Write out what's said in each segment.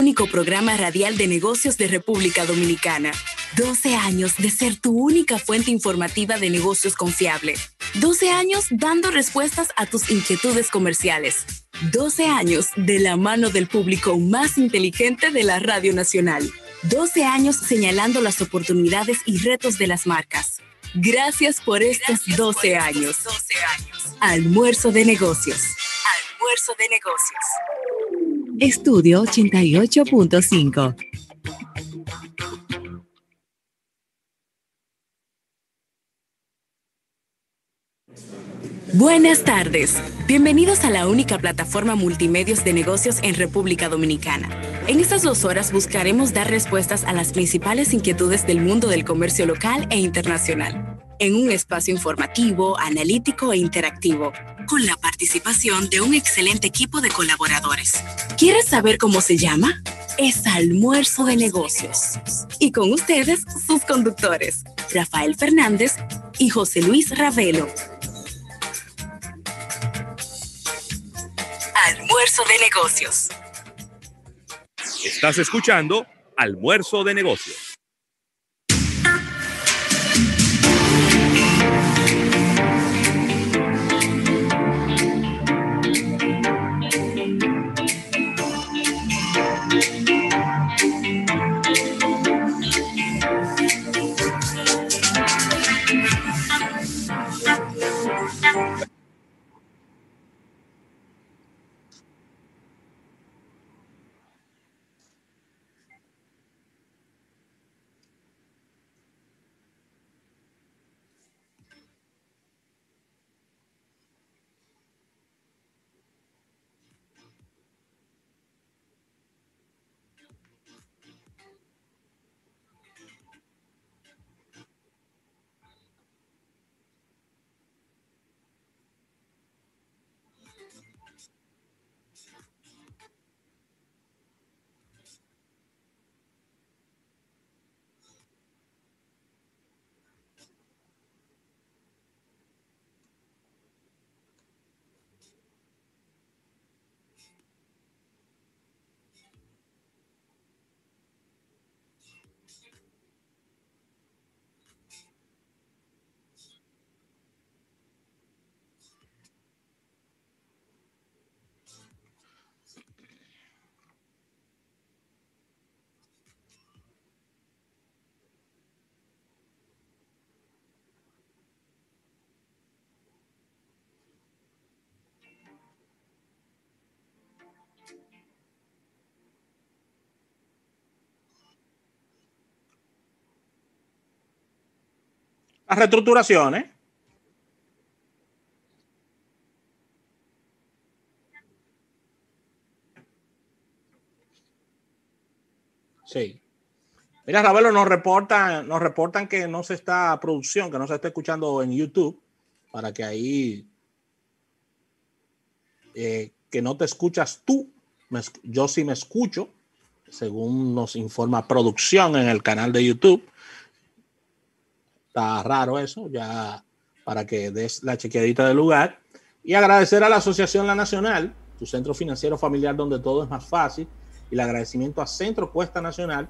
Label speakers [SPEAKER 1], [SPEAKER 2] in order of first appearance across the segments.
[SPEAKER 1] único programa radial de negocios de República Dominicana. 12 años de ser tu única fuente informativa de negocios confiable. 12 años dando respuestas a tus inquietudes comerciales. 12 años de la mano del público más inteligente de la Radio Nacional. 12 años señalando las oportunidades y retos de las marcas. Gracias por estos 12 años. Almuerzo de negocios. Almuerzo de negocios.
[SPEAKER 2] Estudio 88.5.
[SPEAKER 1] Buenas tardes. Bienvenidos a la única plataforma multimedios de negocios en República Dominicana. En estas dos horas buscaremos dar respuestas a las principales inquietudes del mundo del comercio local e internacional, en un espacio informativo, analítico e interactivo con la participación de un excelente equipo de colaboradores. ¿Quieres saber cómo se llama? Es Almuerzo de Negocios. Y con ustedes, sus conductores, Rafael Fernández y José Luis Ravelo. Almuerzo de Negocios.
[SPEAKER 3] Estás escuchando Almuerzo de Negocios.
[SPEAKER 4] Las reestructuraciones. Sí. Mira, Ravelo, nos reportan, nos reportan que no se está producción, que no se está escuchando en YouTube, para que ahí eh, que no te escuchas tú, yo sí me escucho, según nos informa producción en el canal de YouTube raro eso, ya para que des la chequeadita del lugar. Y agradecer a la Asociación La Nacional, tu centro financiero familiar donde todo es más fácil. Y el agradecimiento a Centro Cuesta Nacional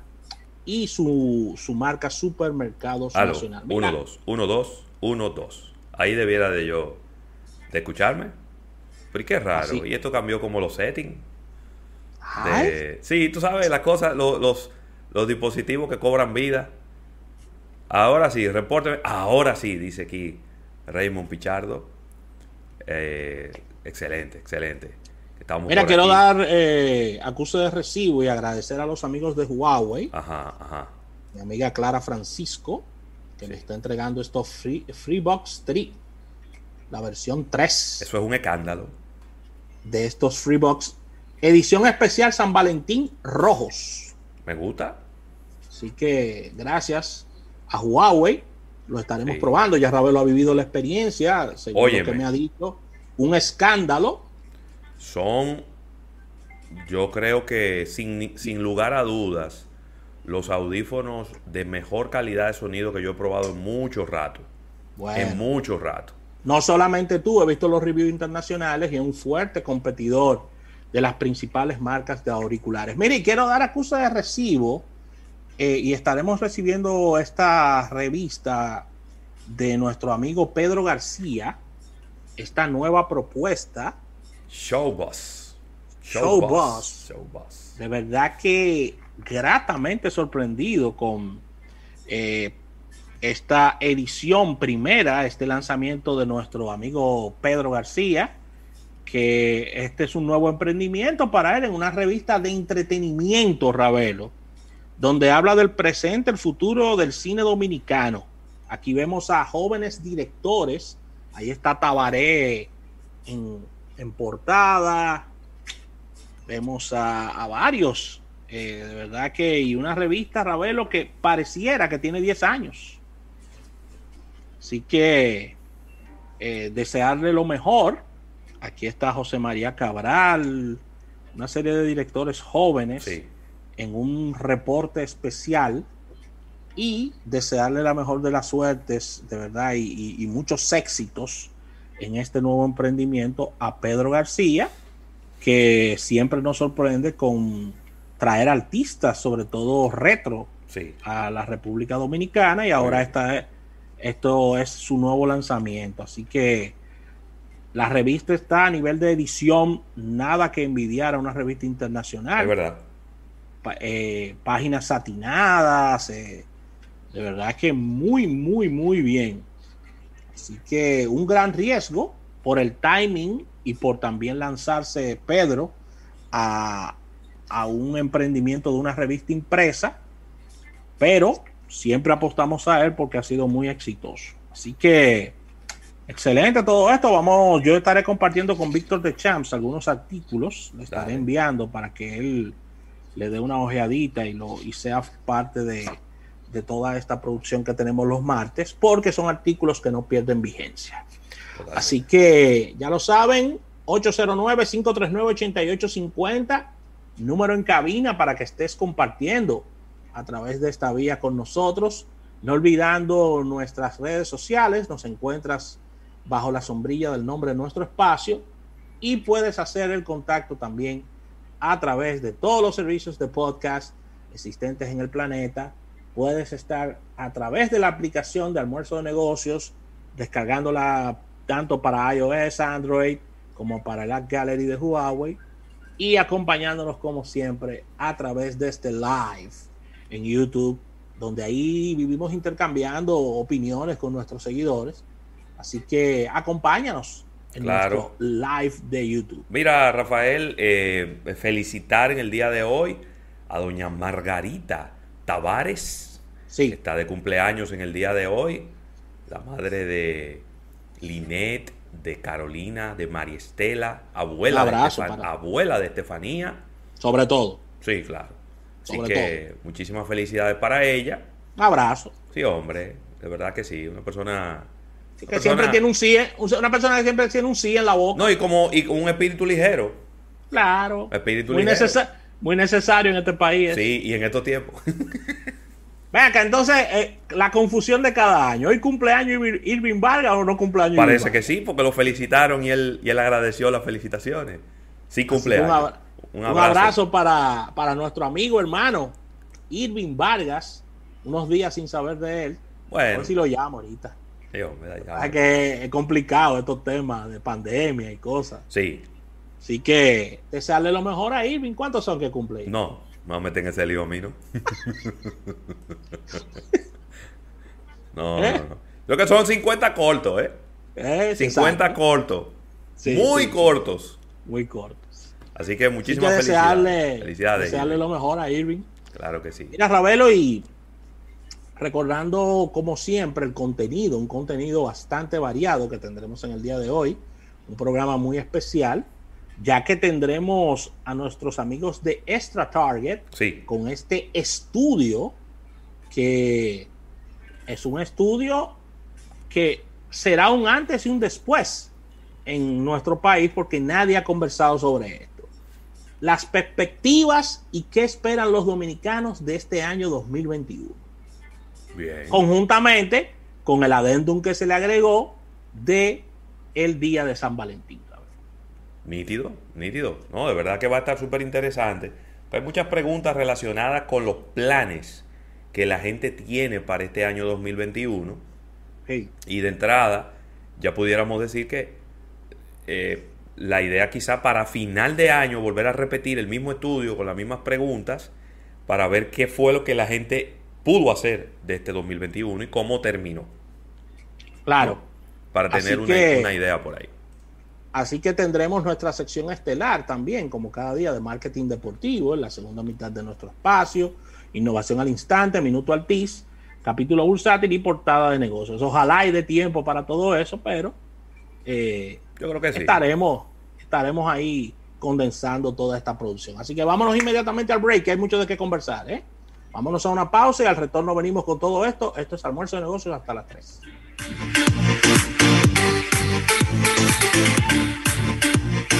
[SPEAKER 4] y su, su marca Supermercados Nacional.
[SPEAKER 5] 1, 2, 1, 2, 1, 2. Ahí debiera de yo de escucharme. Pero qué raro. Y esto cambió como los settings. Sí, tú sabes, las cosas, los, los, los dispositivos que cobran vida Ahora sí, repórteme. Ahora sí, dice aquí Raymond Pichardo. Eh, excelente, excelente.
[SPEAKER 4] Estamos Mira, quiero dar eh, acuse de recibo y agradecer a los amigos de Huawei.
[SPEAKER 5] Ajá, ajá.
[SPEAKER 4] Mi amiga Clara Francisco, que le está entregando estos Free, Freebox 3, la versión 3.
[SPEAKER 5] Eso es un escándalo.
[SPEAKER 4] De estos Freebox, edición especial San Valentín rojos.
[SPEAKER 5] Me gusta.
[SPEAKER 4] Así que gracias a Huawei. Lo estaremos probando. Ya Ravelo ha vivido la experiencia, según lo que me ha dicho. Un escándalo.
[SPEAKER 5] Son, yo creo que sin, sin lugar a dudas, los audífonos de mejor calidad de sonido que yo he probado en mucho rato. En mucho rato.
[SPEAKER 4] No solamente tú, he visto los reviews internacionales y es un fuerte competidor de las principales marcas de auriculares. Mire, quiero dar acusa de recibo eh, y estaremos recibiendo esta revista de nuestro amigo Pedro García, esta nueva propuesta.
[SPEAKER 5] Showbus.
[SPEAKER 4] Showbus. Showbus. De verdad que gratamente sorprendido con eh, esta edición primera, este lanzamiento de nuestro amigo Pedro García, que este es un nuevo emprendimiento para él en una revista de entretenimiento, Ravelo, donde habla del presente, el futuro del cine dominicano. Aquí vemos a jóvenes directores, ahí está Tabaré en, portada, vemos a, a varios, eh, de verdad que, y una revista, Ravelo, que pareciera que tiene 10 años. Así que eh, desearle lo mejor. Aquí está José María Cabral, una serie de directores jóvenes
[SPEAKER 5] Sí.
[SPEAKER 4] En un reporte especial y desearle la mejor de las suertes, de verdad, y, muchos éxitos en este nuevo emprendimiento a Pedro García, que siempre nos sorprende con traer artistas, sobre todo retro,
[SPEAKER 5] Sí.
[SPEAKER 4] a la República Dominicana y ahora está, esto es su nuevo lanzamiento. Así que la revista está a nivel de edición, nada que envidiar a una revista internacional.
[SPEAKER 5] Es verdad.
[SPEAKER 4] Eh, páginas satinadas, eh, de verdad que muy, muy, muy bien. Así que un gran riesgo por el timing y por también lanzarse Pedro a, a un emprendimiento de una revista impresa, pero siempre apostamos a él porque ha sido muy exitoso. Así que excelente todo esto. Vamos, yo estaré compartiendo con Víctor de Champs algunos artículos, le estaré
[SPEAKER 5] Dale.
[SPEAKER 4] enviando para que él le dé una ojeadita y, lo, y sea parte de, de toda esta producción que tenemos los martes, porque son artículos que no pierden vigencia.
[SPEAKER 5] Totalmente.
[SPEAKER 4] Así que ya lo saben, 809-539-8850, número en cabina para que estés compartiendo a través de esta vía con nosotros. No olvidando nuestras redes sociales, nos encuentras bajo la sombrilla del nombre de nuestro espacio y puedes hacer el contacto también a través de todos los servicios de podcast existentes en el planeta. Puedes estar a través de la aplicación de almuerzo de negocios, descargándola tanto para iOS, Android, como para App Gallery de Huawei y acompañándonos como siempre a través de este live en YouTube, donde ahí vivimos intercambiando opiniones con nuestros seguidores. Así que acompáñanos en
[SPEAKER 5] Claro.
[SPEAKER 4] nuestro live de YouTube.
[SPEAKER 5] Mira, Rafael, eh, felicitar en el día de hoy a doña Margarita Tavares, que
[SPEAKER 4] Sí,
[SPEAKER 5] está de cumpleaños en el día de hoy, la madre de Linet, de Carolina, de María Estela, abuela, de, Estefan- abuela de Estefanía.
[SPEAKER 4] sobre todo.
[SPEAKER 5] Sí, claro. Así
[SPEAKER 4] Sobre
[SPEAKER 5] que muchísimas felicidades para ella.
[SPEAKER 4] Un abrazo.
[SPEAKER 5] Sí, hombre, de verdad que sí, una persona...
[SPEAKER 4] Que
[SPEAKER 5] persona-
[SPEAKER 4] siempre tiene un sí, un- una persona que siempre tiene un sí en la boca.
[SPEAKER 5] No, y como y con un espíritu ligero.
[SPEAKER 4] claro.
[SPEAKER 5] Espíritu
[SPEAKER 4] Muy,
[SPEAKER 5] ligero.
[SPEAKER 4] muy necesario en este país.
[SPEAKER 5] Sí, y en estos tiempos.
[SPEAKER 4] Ven acá, entonces, eh, la confusión de cada año. ¿Hoy cumpleaños Irving, Vargas o no cumpleaños Irving
[SPEAKER 5] Parece que sí, porque lo felicitaron y él, y él agradeció las felicitaciones. Sí,
[SPEAKER 4] que
[SPEAKER 5] cumpleaños.
[SPEAKER 4] Un, abra- un abrazo, para, para nuestro amigo, hermano, Irving Vargas. Unos días sin saber de él. A
[SPEAKER 5] Bueno,
[SPEAKER 4] ver si lo llamo ahorita.
[SPEAKER 5] Ya.
[SPEAKER 4] Es que es complicado estos temas de pandemia y cosas.
[SPEAKER 5] Sí,
[SPEAKER 4] Así que desearle lo mejor a Irving. ¿Cuántos son que cumple?
[SPEAKER 5] No, me voy a meter en ese lío a mí, ¿no? no,
[SPEAKER 4] ¿Eh?
[SPEAKER 5] no, no. Lo que son 50 cortos, ¿eh?
[SPEAKER 4] Es
[SPEAKER 5] 50
[SPEAKER 4] exacto.
[SPEAKER 5] cortos.
[SPEAKER 4] Sí,
[SPEAKER 5] muy
[SPEAKER 4] sí,
[SPEAKER 5] cortos.
[SPEAKER 4] Muy cortos.
[SPEAKER 5] Así que
[SPEAKER 4] Así que
[SPEAKER 5] muchísimas
[SPEAKER 4] desearle,
[SPEAKER 5] felicidades. Felicidades.
[SPEAKER 4] desearle
[SPEAKER 5] Irving.
[SPEAKER 4] lo mejor a Irving.
[SPEAKER 5] Claro que sí.
[SPEAKER 4] Mira, Ravelo, y recordando como siempre el contenido, un contenido bastante variado que tendremos en el día de hoy, un programa muy especial, ya que tendremos a nuestros amigos de Extra Target
[SPEAKER 5] Sí,
[SPEAKER 4] con este estudio que es un estudio que será un antes y un después en nuestro país porque nadie ha conversado sobre esto. Las perspectivas y qué esperan los dominicanos de este año 2021.
[SPEAKER 5] Bien.
[SPEAKER 4] Conjuntamente con el adendum que se le agregó de el día de San Valentín.
[SPEAKER 5] Nítido, nítido. No, de verdad que va a estar súper interesante. Hay muchas preguntas relacionadas con los planes que la gente tiene para este año 2021. Y de entrada, ya pudiéramos decir que eh, la idea quizá para final de año volver a repetir el mismo estudio con las mismas preguntas para ver qué fue lo que la gente pudo hacer de este 2021 y cómo terminó.
[SPEAKER 4] Claro.
[SPEAKER 5] Para tener una idea por ahí.
[SPEAKER 4] Así que tendremos nuestra sección estelar también, como cada día, de marketing deportivo, en la segunda mitad de nuestro espacio, innovación al instante, minuto al TIS, capítulo bursátil y portada de negocios. Ojalá hay de tiempo para todo eso, pero eh,
[SPEAKER 5] yo creo que sí.
[SPEAKER 4] estaremos, estaremos ahí condensando toda esta producción. Así que vámonos inmediatamente al break, que hay mucho de qué conversar. ¿eh? Vámonos a una pausa y al retorno venimos con todo esto. Esto es almuerzo de negocios hasta las 3. Thank you.